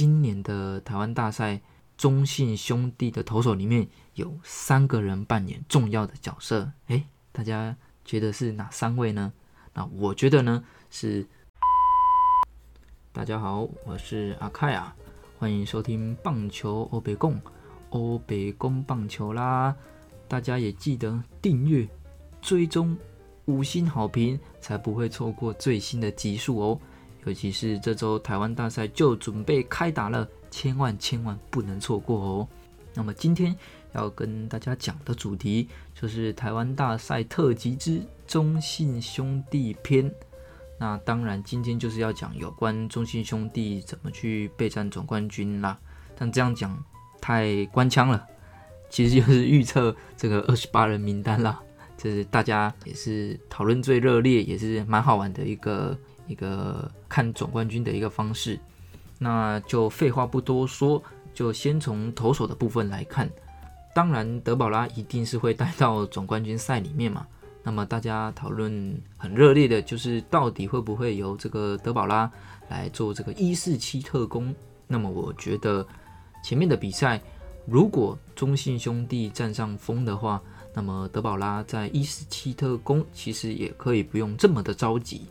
今年的台湾大赛，中信兄弟的投手里面有三个人扮演重要的角色。诶，大家觉得是哪三位呢？那我觉得呢是。大家好，我是阿凯啊，欢迎收听棒球欧北贡欧北贡棒球啦。大家也记得订阅、追踪、五星好评，才不会错过最新的集数哦。尤其是这周台湾大赛就准备开打了，千万千万不能错过哦。那么今天要跟大家讲的主题就是台湾大赛特辑之中信兄弟篇。那当然，今天就是要讲有关中信兄弟怎么去备战总冠军啦。但这样讲太官腔了，其实就是预测这个二十八人名单啦。这是大家也是讨论最热烈，也是蛮好玩的一个一个看总冠军的一个方式。那就废话不多说，就先从投手的部分来看。当然，德保拉一定是会带到总冠军赛里面嘛。那么大家讨论很热烈的，就是到底会不会由这个德保拉来做这个一四七特工？那么我觉得前面的比赛，如果中信兄弟占上风的话，那么德保拉在一四七特工其实也可以不用这么的着急，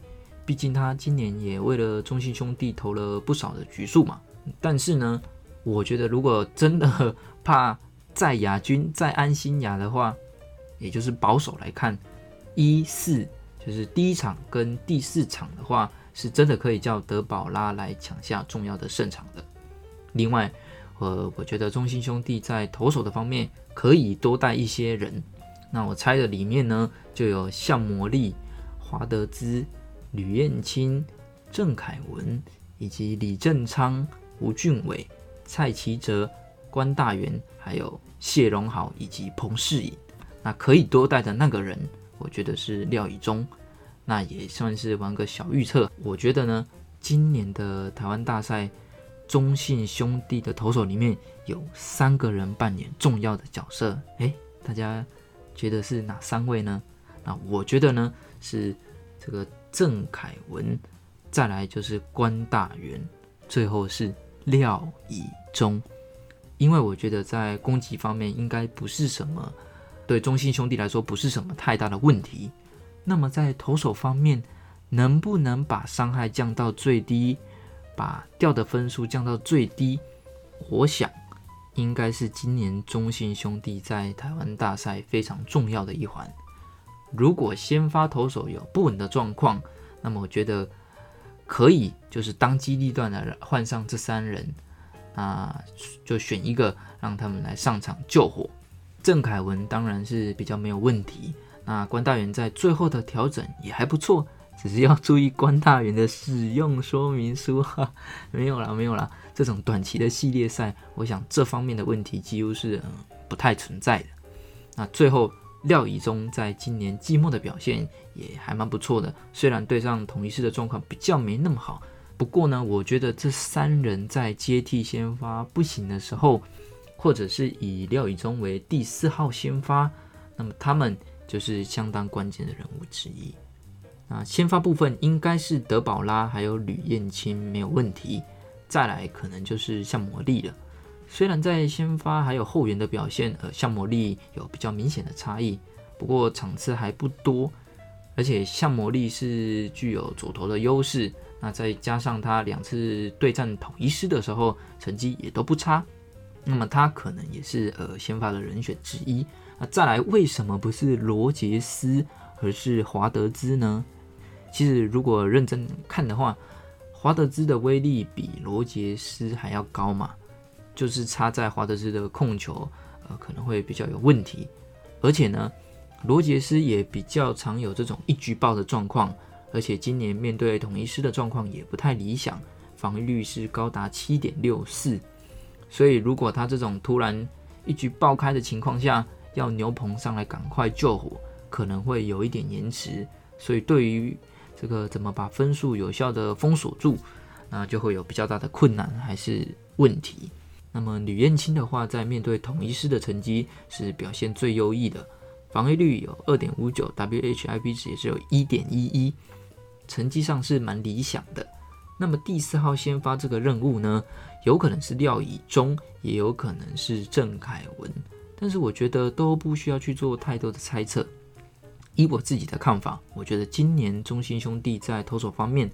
毕竟他今年也为了中信兄弟投了不少的局数嘛。但是呢，我觉得如果真的怕在亚军在安心亚的话，也就是保守来看。一四就是第一场跟第四场的话，是真的可以叫德保拉来抢下重要的胜场的。另外，呃，我觉得中心兄弟在投手的方面可以多带一些人。那我猜的里面呢，就有向魔力、华德兹、吕彦青、郑凯文，以及李正昌、吴俊伟、蔡奇哲、关大元，还有谢荣豪以及彭世颖。那可以多带的那个人。我觉得是廖以忠，那也算是玩个小预测。我觉得呢，今年的台湾大赛，中信兄弟的投手里面有三个人扮演重要的角色。诶，大家觉得是哪三位呢？那我觉得呢是这个郑凯文，再来就是关大元，最后是廖以中。因为我觉得在攻击方面应该不是什么。对中信兄弟来说不是什么太大的问题。那么在投手方面，能不能把伤害降到最低，把掉的分数降到最低？我想应该是今年中信兄弟在台湾大赛非常重要的一环。如果先发投手有不稳的状况，那么我觉得可以就是当机立断的换上这三人，啊，就选一个让他们来上场救火。郑凯文当然是比较没有问题，那关大元在最后的调整也还不错，只是要注意关大元的使用说明书哈，没有啦，没有啦，这种短期的系列赛，我想这方面的问题几乎是不太存在的。那最后廖以中在今年季末的表现也还蛮不错的，虽然对上统一师的状况比较没那么好，不过呢，我觉得这三人在接替先发不行的时候。或者是以廖以中为第四号先发，那么他们就是相当关键的人物之一。那先发部分应该是德保拉还有吕彦青没有问题，再来可能就是像魔力了。虽然在先发还有后援的表现，呃，向魔力有比较明显的差异，不过场次还不多，而且向魔力是具有左投的优势，那再加上他两次对战统一师的时候成绩也都不差。那么他可能也是呃先发的人选之一。那再来，为什么不是罗杰斯，而是华德兹呢？其实如果认真看的话，华德兹的威力比罗杰斯还要高嘛，就是差在华德斯的控球呃可能会比较有问题，而且呢，罗杰斯也比较常有这种一局爆的状况，而且今年面对统一师的状况也不太理想，防御率是高达七点六四。所以，如果他这种突然一局爆开的情况下，要牛棚上来赶快救火，可能会有一点延迟。所以，对于这个怎么把分数有效的封锁住，那就会有比较大的困难还是问题。那么，吕彦青的话，在面对统一师的成绩是表现最优异的，防御率有二点五九，WHIP 值也是有一点一一，成绩上是蛮理想的。那么第四号先发这个任务呢，有可能是廖以中，也有可能是郑凯文，但是我觉得都不需要去做太多的猜测。以我自己的看法，我觉得今年中信兄弟在投手方面，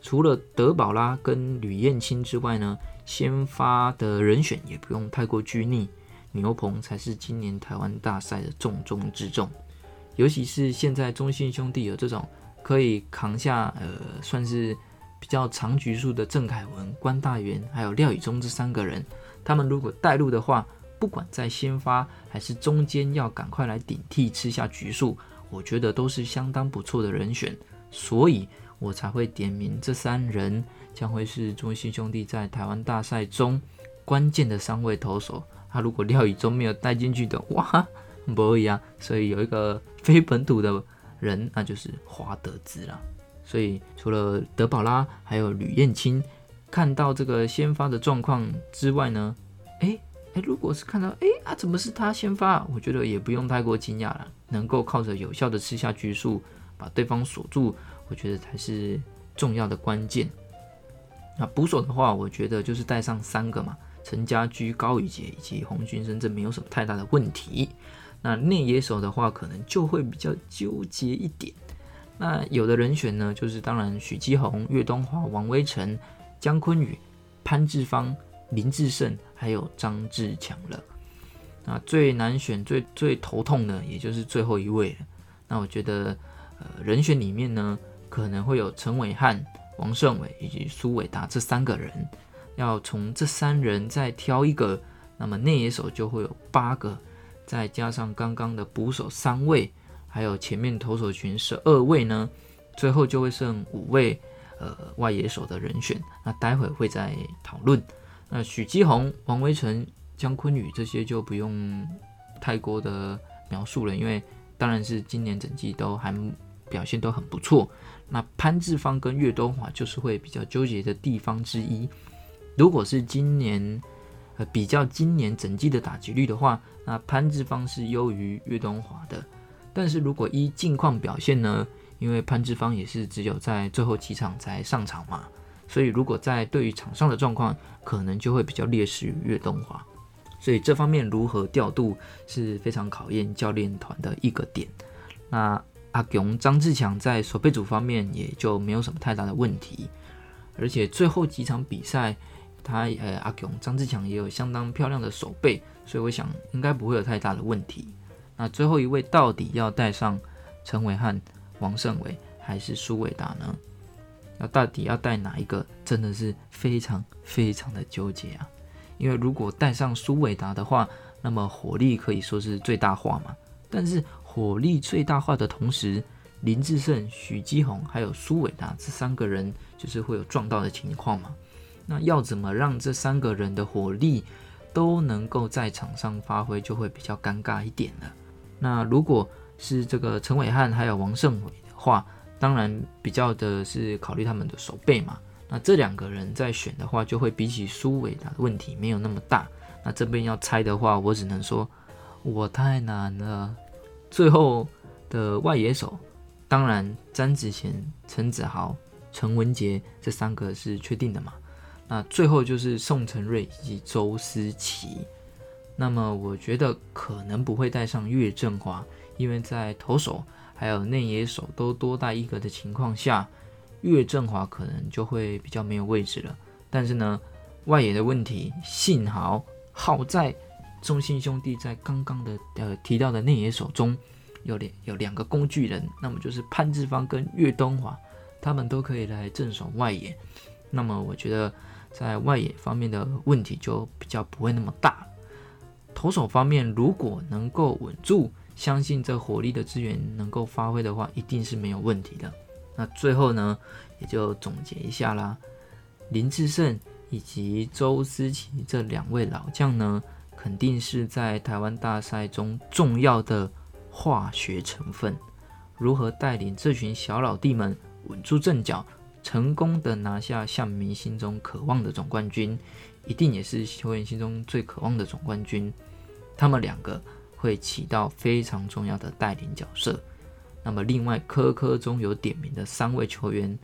除了德保拉跟吕彦青之外呢，先发的人选也不用太过拘泥，牛棚才是今年台湾大赛的重中之重。尤其是现在中信兄弟有这种可以扛下呃，算是比较长局数的郑凯文、关大元还有廖以中这三个人，他们如果带路的话，不管在先发还是中间要赶快来顶替吃下局数。我觉得都是相当不错的人选，所以我才会点名这三人将会是中信兄弟在台湾大赛中关键的三位投手。他如果廖以中没有带进去的，哇，不会啊。所以有一个非本土的人，那就是华德兹了。所以除了德保拉还有吕彦青，看到这个先发的状况之外呢，诶。哎，如果是看到哎啊，怎么是他先发？我觉得也不用太过惊讶了。能够靠着有效的吃下局数，把对方锁住，我觉得才是重要的关键。那捕手的话，我觉得就是带上三个嘛，陈家驹、高宇杰以及洪军生，这没有什么太大的问题。那内野手的话，可能就会比较纠结一点。那有的人选呢，就是当然许基宏、岳东华、王威成、姜坤宇、潘志芳。林志胜还有张志强了，那最难选、最最头痛的，也就是最后一位了。那我觉得，呃，人选里面呢，可能会有陈伟汉、王胜伟以及苏伟达这三个人。要从这三人再挑一个，那么内野手就会有八个，再加上刚刚的捕手三位，还有前面投手群十二位呢，最后就会剩五位，呃，外野手的人选。那待会会再讨论。那许基宏、王威成、姜坤宇这些就不用太过的描述了，因为当然是今年整季都还表现都很不错。那潘志芳跟岳东华就是会比较纠结的地方之一。如果是今年呃比较今年整季的打击率的话，那潘志芳是优于岳东华的。但是如果依近况表现呢，因为潘志芳也是只有在最后几场才上场嘛。所以，如果在对于场上的状况，可能就会比较劣势于岳东华。所以这方面如何调度是非常考验教练团的一个点。那阿勇、张志强在守备组方面也就没有什么太大的问题。而且最后几场比赛，他呃阿勇、张志强也有相当漂亮的守备，所以我想应该不会有太大的问题。那最后一位到底要带上陈伟汉、王胜伟还是苏伟达呢？那到底要带哪一个，真的是非常非常的纠结啊！因为如果带上苏伟达的话，那么火力可以说是最大化嘛。但是火力最大化的同时，林志胜、许基宏还有苏伟达这三个人，就是会有撞到的情况嘛。那要怎么让这三个人的火力都能够在场上发挥，就会比较尴尬一点了。那如果是这个陈伟汉还有王胜伟的话，当然，比较的是考虑他们的手背嘛。那这两个人在选的话，就会比起苏伟达的问题没有那么大。那这边要猜的话，我只能说我太难了。最后的外野手，当然詹子贤、陈子豪、陈文杰这三个是确定的嘛。那最后就是宋承瑞以及周思齐。那么我觉得可能不会带上岳振华，因为在投手。还有内野手都多带一个的情况下，岳振华可能就会比较没有位置了。但是呢，外野的问题，幸好好在中信兄弟在刚刚的呃提到的内野手中有两有两个工具人，那么就是潘志芳跟岳东华，他们都可以来镇守外野。那么我觉得在外野方面的问题就比较不会那么大。投手方面如果能够稳住。相信这火力的资源能够发挥的话，一定是没有问题的。那最后呢，也就总结一下啦。林志胜以及周思齐这两位老将呢，肯定是在台湾大赛中重要的化学成分。如何带领这群小老弟们稳住阵脚，成功的拿下向明心中渴望的总冠军，一定也是球员心中最渴望的总冠军。他们两个。会起到非常重要的带领角色。那么，另外科科中有点名的三位球员：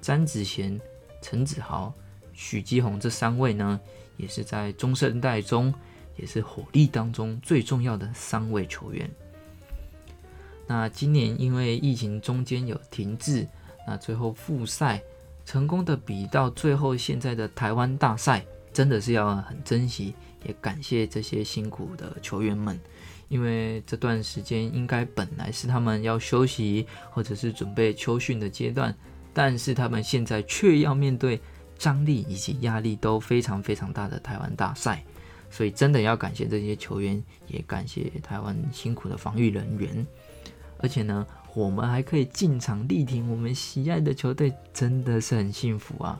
詹子贤、陈子豪、许基宏这三位呢，也是在中生代中，也是火力当中最重要的三位球员。那今年因为疫情中间有停滞，那最后复赛成功的比到最后现在的台湾大赛，真的是要很珍惜，也感谢这些辛苦的球员们。因为这段时间应该本来是他们要休息或者是准备秋训的阶段，但是他们现在却要面对张力以及压力都非常非常大的台湾大赛，所以真的要感谢这些球员，也感谢台湾辛苦的防御人员。而且呢，我们还可以进场力挺我们喜爱的球队，真的是很幸福啊！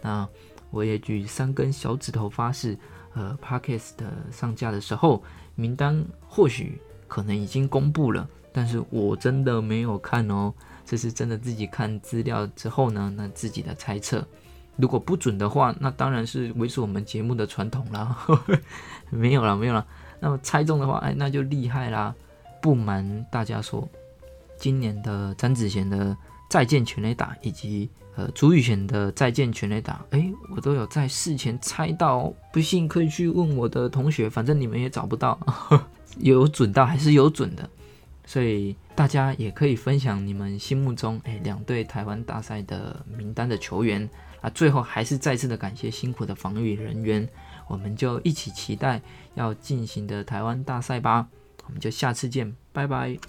那我也举三根小指头发誓，呃，Parkes 的上架的时候。名单或许可能已经公布了，但是我真的没有看哦。这是真的自己看资料之后呢，那自己的猜测。如果不准的话，那当然是维持我们节目的传统啦。没有了，没有了。那么猜中的话，哎，那就厉害啦。不瞒大家说，今年的詹子贤的再见全垒打以及。呃，朱宇贤的再见全垒打，哎，我都有在事前猜到，不信可以去问我的同学，反正你们也找不到，有准到还是有准的，所以大家也可以分享你们心目中哎两队台湾大赛的名单的球员啊。最后还是再次的感谢辛苦的防御人员，我们就一起期待要进行的台湾大赛吧，我们就下次见，拜拜。